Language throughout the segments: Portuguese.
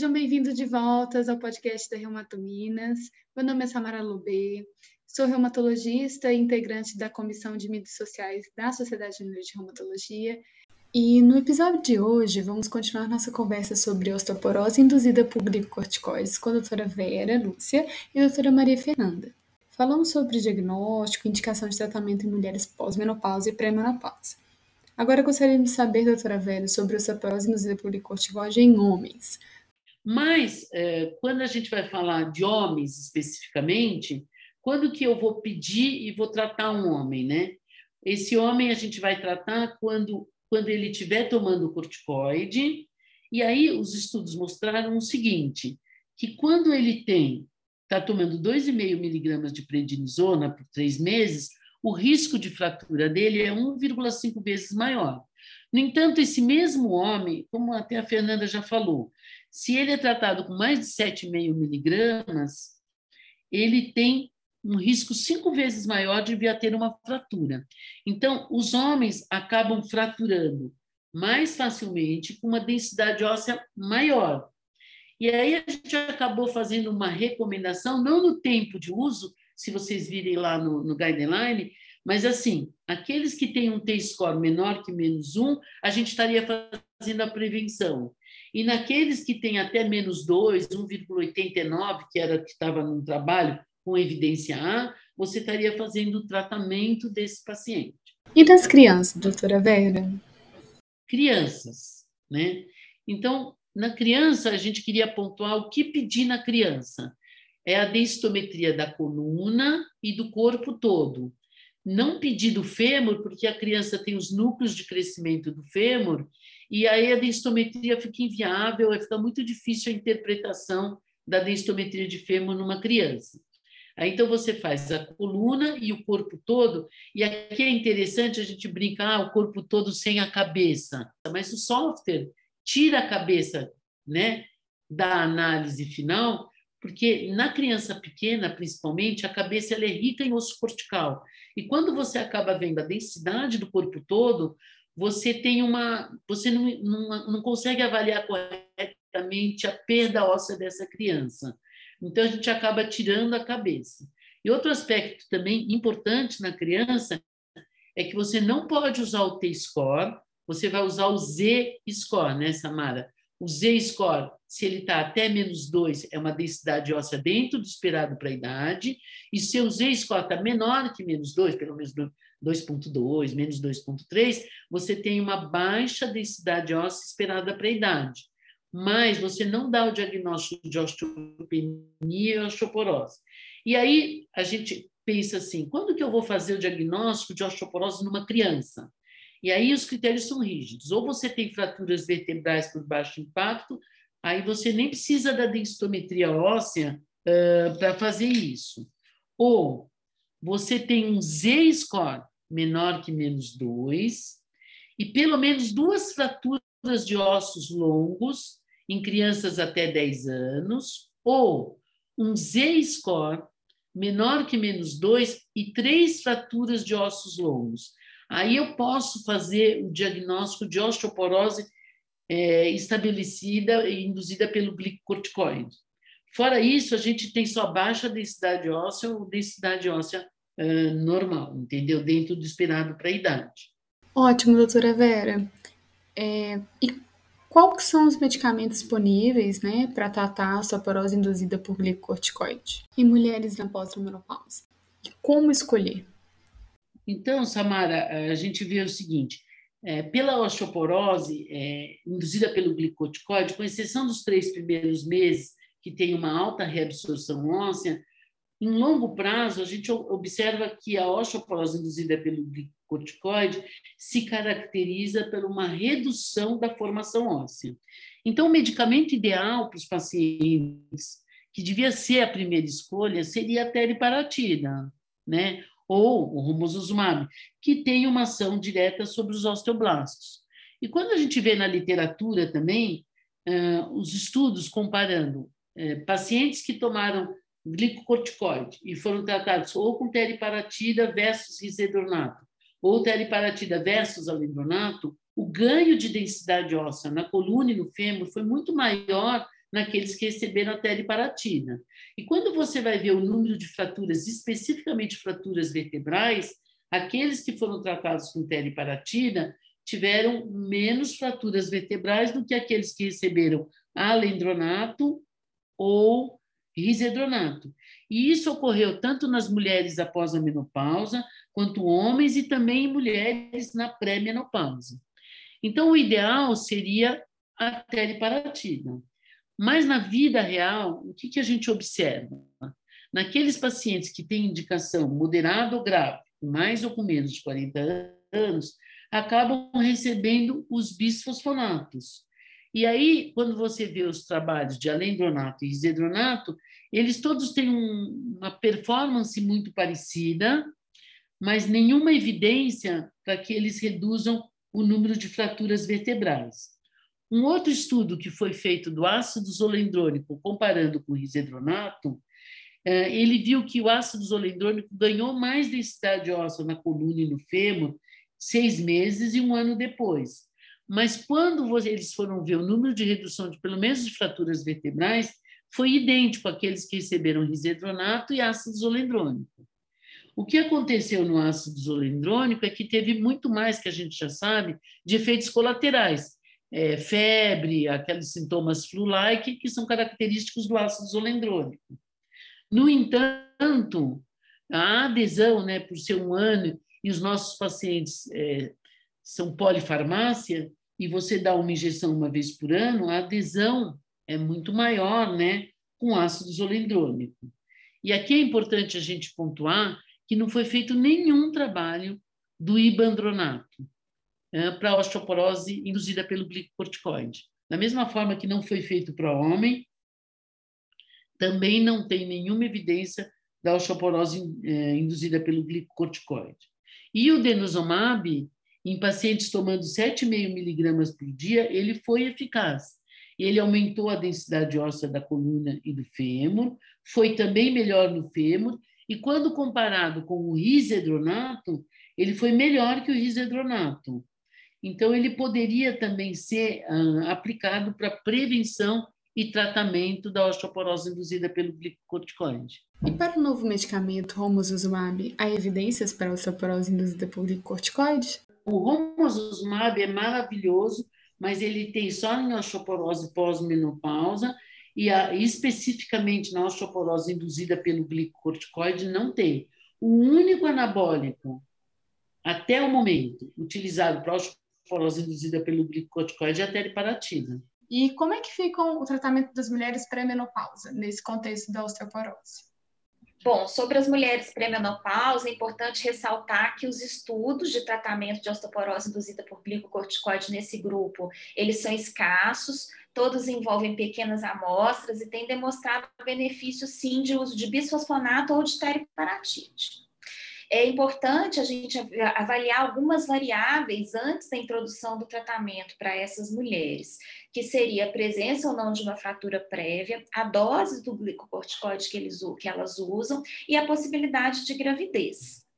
Sejam bem-vindos de volta ao podcast da Reumato Minas. Meu nome é Samara Lubê, sou reumatologista e integrante da Comissão de Mídias Sociais da Sociedade Mineira de Reumatologia. E no episódio de hoje, vamos continuar nossa conversa sobre osteoporose induzida por glicocorticoides com a doutora Vera Lúcia e a doutora Maria Fernanda. Falamos sobre diagnóstico, indicação de tratamento em mulheres pós-menopausa e pré-menopausa. Agora gostaríamos de saber, doutora Vera, sobre osteoporose induzida por glicocorticoide em homens. Mas, é, quando a gente vai falar de homens especificamente, quando que eu vou pedir e vou tratar um homem, né? Esse homem a gente vai tratar quando, quando ele estiver tomando corticoide, e aí os estudos mostraram o seguinte, que quando ele tem, está tomando 2,5 miligramas de prednisona por três meses, o risco de fratura dele é 1,5 vezes maior. No entanto, esse mesmo homem, como até a Fernanda já falou, se ele é tratado com mais de 7,5 miligramas, ele tem um risco cinco vezes maior de vir a ter uma fratura. Então, os homens acabam fraturando mais facilmente com uma densidade óssea maior. E aí a gente acabou fazendo uma recomendação, não no tempo de uso, se vocês virem lá no, no guideline, mas assim, aqueles que têm um T-score menor que menos um, a gente estaria fazendo a prevenção. E naqueles que têm até menos 2, 1,89, que era que estava no trabalho com evidência A, você estaria fazendo o tratamento desse paciente. E das crianças, doutora Vera? Crianças, né? Então, na criança, a gente queria pontuar o que pedir na criança. É a densitometria da coluna e do corpo todo. Não pedir do fêmur, porque a criança tem os núcleos de crescimento do fêmur e aí a densitometria fica inviável, fica muito difícil a interpretação da densitometria de fêmur numa criança. Aí, então você faz a coluna e o corpo todo, e aqui é interessante a gente brincar ah, o corpo todo sem a cabeça, mas o software tira a cabeça, né, da análise final, porque na criança pequena, principalmente, a cabeça é rica em osso cortical. E quando você acaba vendo a densidade do corpo todo, você tem uma, você não, não, não consegue avaliar corretamente a perda óssea dessa criança. Então a gente acaba tirando a cabeça. E outro aspecto também importante na criança é que você não pode usar o T-score, você vai usar o Z-score, né, Samara? O Z-score, se ele está até menos 2, é uma densidade óssea dentro do esperado para a idade, e se o Z-score está menor que menos 2, pelo menos 2,2, menos 2,3, você tem uma baixa densidade óssea esperada para a idade. Mas você não dá o diagnóstico de osteopenia e osteoporose. E aí a gente pensa assim: quando que eu vou fazer o diagnóstico de osteoporose numa criança? E aí os critérios são rígidos. Ou você tem fraturas vertebrais por baixo impacto, aí você nem precisa da densitometria óssea uh, para fazer isso. Ou você tem um Z-score, menor que menos 2, e pelo menos duas fraturas de ossos longos em crianças até 10 anos, ou um Z-score menor que menos 2 e três fraturas de ossos longos. Aí eu posso fazer o diagnóstico de osteoporose é, estabelecida e induzida pelo glicocorticoide. Fora isso, a gente tem só baixa densidade óssea ou densidade óssea normal, entendeu? Dentro do esperado para a idade. Ótimo, doutora Vera. É, e quais são os medicamentos disponíveis né, para tratar a osteoporose induzida por glicocorticoide em mulheres na pós-menopausa? E como escolher? Então, Samara, a gente vê o seguinte: é, pela osteoporose é, induzida pelo glicocorticoide, com exceção dos três primeiros meses, que tem uma alta reabsorção óssea, em longo prazo, a gente observa que a osteoporose induzida pelo glicocorticoide se caracteriza por uma redução da formação óssea. Então, o medicamento ideal para os pacientes, que devia ser a primeira escolha, seria a teriparatida, né? Ou o romosozumab, que tem uma ação direta sobre os osteoblastos. E quando a gente vê na literatura também, uh, os estudos comparando uh, pacientes que tomaram glicocorticoide e foram tratados ou com teriparatida versus risedronato, ou teriparatida versus alendronato, o ganho de densidade óssea na coluna e no fêmur foi muito maior naqueles que receberam a teleparatina. E quando você vai ver o número de fraturas, especificamente fraturas vertebrais, aqueles que foram tratados com teleparatina tiveram menos fraturas vertebrais do que aqueles que receberam alendronato ou risedronato. E isso ocorreu tanto nas mulheres após a menopausa, quanto homens e também em mulheres na pré-menopausa. Então, o ideal seria a teleparatina. Mas na vida real, o que, que a gente observa? Naqueles pacientes que têm indicação moderada ou grave, mais ou com menos de 40 anos, acabam recebendo os bisfosfonatos. E aí, quando você vê os trabalhos de alendronato e isedronato, eles todos têm um, uma performance muito parecida, mas nenhuma evidência para que eles reduzam o número de fraturas vertebrais. Um outro estudo que foi feito do ácido zolendrônico, comparando com o risedronato, é, ele viu que o ácido zolendrônico ganhou mais densidade óssea na coluna e no fêmur seis meses e um ano depois. Mas quando eles foram ver o número de redução de pelo menos de fraturas vertebrais, foi idêntico àqueles que receberam risedronato e ácido zolendrônico. O que aconteceu no ácido zolendrônico é que teve muito mais, que a gente já sabe, de efeitos colaterais, é, febre, aqueles sintomas flu-like que são característicos do ácido zolendrônico. No entanto, a adesão, né, por ser um ano e os nossos pacientes é, são polifarmácia e você dá uma injeção uma vez por ano, a adesão é muito maior, né, com ácido zolendrônico. E aqui é importante a gente pontuar que não foi feito nenhum trabalho do ibandronato é, para osteoporose induzida pelo glicocorticoide. Da mesma forma que não foi feito para homem, também não tem nenhuma evidência da osteoporose é, induzida pelo glicocorticoide. E o denosumab, em pacientes tomando 7,5 miligramas por dia, ele foi eficaz. Ele aumentou a densidade óssea da coluna e do fêmur, foi também melhor no fêmur, e quando comparado com o risedronato, ele foi melhor que o risedronato. Então, ele poderia também ser ah, aplicado para prevenção e tratamento da osteoporose induzida pelo glicocorticoide. E para o novo medicamento romosozumab, há evidências para a osteoporose induzida por glicocorticoide? O romosozumab é maravilhoso, mas ele tem só em osteoporose pós-menopausa e a, especificamente na osteoporose induzida pelo glicocorticoide não tem. O único anabólico até o momento utilizado para osteoporose induzida pelo glicocorticoide é a teriparatida. E como é que fica o tratamento das mulheres pré-menopausa nesse contexto da osteoporose? Bom, sobre as mulheres pré-menopausa, é importante ressaltar que os estudos de tratamento de osteoporose induzida por glicocorticoide nesse grupo, eles são escassos, todos envolvem pequenas amostras e têm demonstrado benefícios sim de uso de bisfosfonato ou de teriparatide é importante a gente avaliar algumas variáveis antes da introdução do tratamento para essas mulheres, que seria a presença ou não de uma fratura prévia, a dose do glicocorticoide que, eles, que elas usam e a possibilidade de gravidez.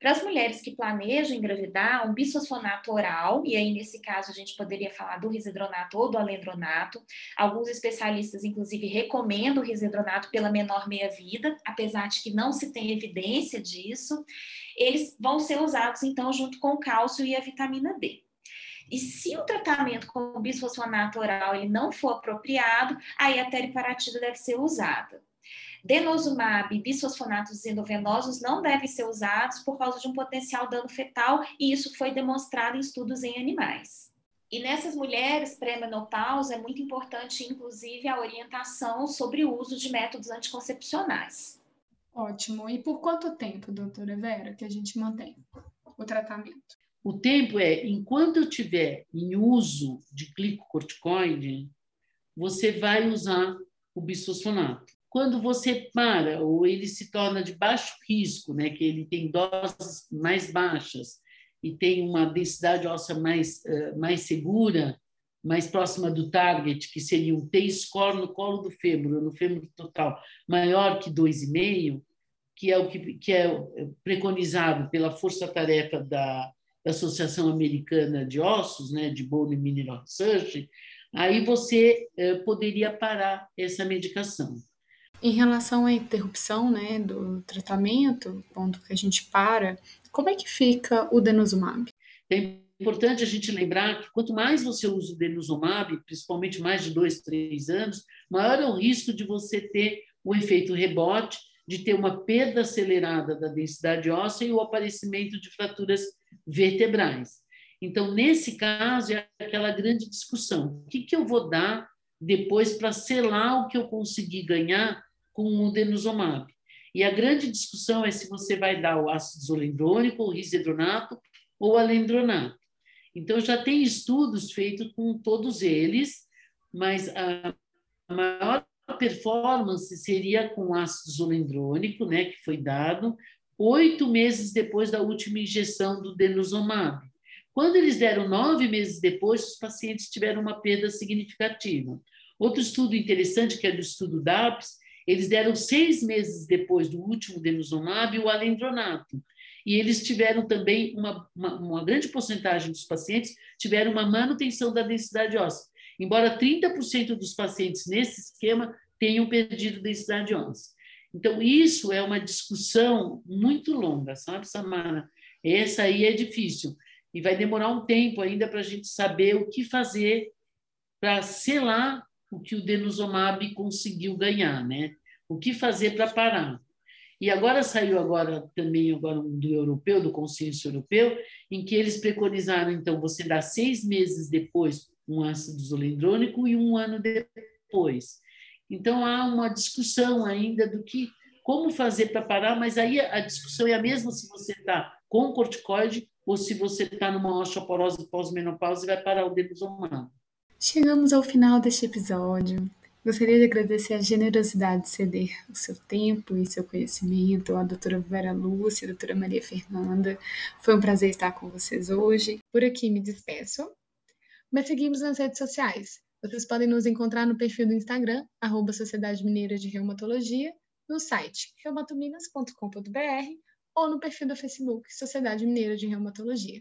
Para as mulheres que planejam engravidar, um bisfosfonato oral, e aí nesse caso a gente poderia falar do risedronato ou do alendronato. Alguns especialistas, inclusive, recomendam o risedronato pela menor meia-vida, apesar de que não se tem evidência disso. Eles vão ser usados, então, junto com o cálcio e a vitamina D. E se o tratamento com bisfosfonato oral ele não for apropriado, aí a teriparatida deve ser usada. Denosumab e bisfosfonatos endovenosos não devem ser usados por causa de um potencial dano fetal, e isso foi demonstrado em estudos em animais. E nessas mulheres pré-menopausa é muito importante, inclusive, a orientação sobre o uso de métodos anticoncepcionais. Ótimo. E por quanto tempo, doutora Vera, que a gente mantém o tratamento? O tempo é, enquanto eu tiver em uso de glicocorticoide, você vai usar o bisfosfonato. Quando você para, ou ele se torna de baixo risco, né, que ele tem doses mais baixas e tem uma densidade óssea mais, uh, mais segura, mais próxima do target, que seria um T-score no colo do fêmur, no fêmur total, maior que 2,5, que é o que, que é preconizado pela força-tarefa da, da Associação Americana de Ossos, né, de Bone Mineral Research, aí você eh, poderia parar essa medicação. Em relação à interrupção né, do tratamento, ponto que a gente para, como é que fica o denosumab? É importante a gente lembrar que quanto mais você usa o denosumab, principalmente mais de dois, três anos, maior é o risco de você ter o efeito rebote, de ter uma perda acelerada da densidade óssea e o aparecimento de fraturas vertebrais. Então, nesse caso, é aquela grande discussão: o que, que eu vou dar depois para selar o que eu consegui ganhar com o denosumab? E a grande discussão é se você vai dar o ácido zolendrônico, o risedronato ou o alendronato. Então, já tem estudos feitos com todos eles, mas a maior performance seria com ácido zolendrônico, né, que foi dado oito meses depois da última injeção do denosumab. Quando eles deram nove meses depois, os pacientes tiveram uma perda significativa. Outro estudo interessante, que é do estudo DAPS, eles deram seis meses depois do último denosumab o alendronato. E eles tiveram também uma, uma, uma grande porcentagem dos pacientes tiveram uma manutenção da densidade óssea. Embora 30% dos pacientes nesse esquema tenham perdido densidade óssea. Então, isso é uma discussão muito longa, sabe, Samara? Essa aí é difícil. E vai demorar um tempo ainda para a gente saber o que fazer para selar o que o denosumab conseguiu ganhar, né? O que fazer para parar. E agora saiu agora também agora do europeu, do consenso europeu, em que eles preconizaram então você dar seis meses depois um ácido zolendrônico e um ano depois. Então há uma discussão ainda do que como fazer para parar, mas aí a discussão é a mesma se você está com corticoide ou se você está numa osteoporose pós-menopausa e vai parar o denosumab. Chegamos ao final deste episódio. Gostaria de agradecer a generosidade de ceder o seu tempo e seu conhecimento à doutora Vera Lúcia, à doutora Maria Fernanda. Foi um prazer estar com vocês hoje. Por aqui me despeço, mas seguimos nas redes sociais. Vocês podem nos encontrar no perfil do Instagram, arroba Sociedade Mineira de Reumatologia, no site reumatominas.com.br ou no perfil do Facebook Sociedade Mineira de Reumatologia.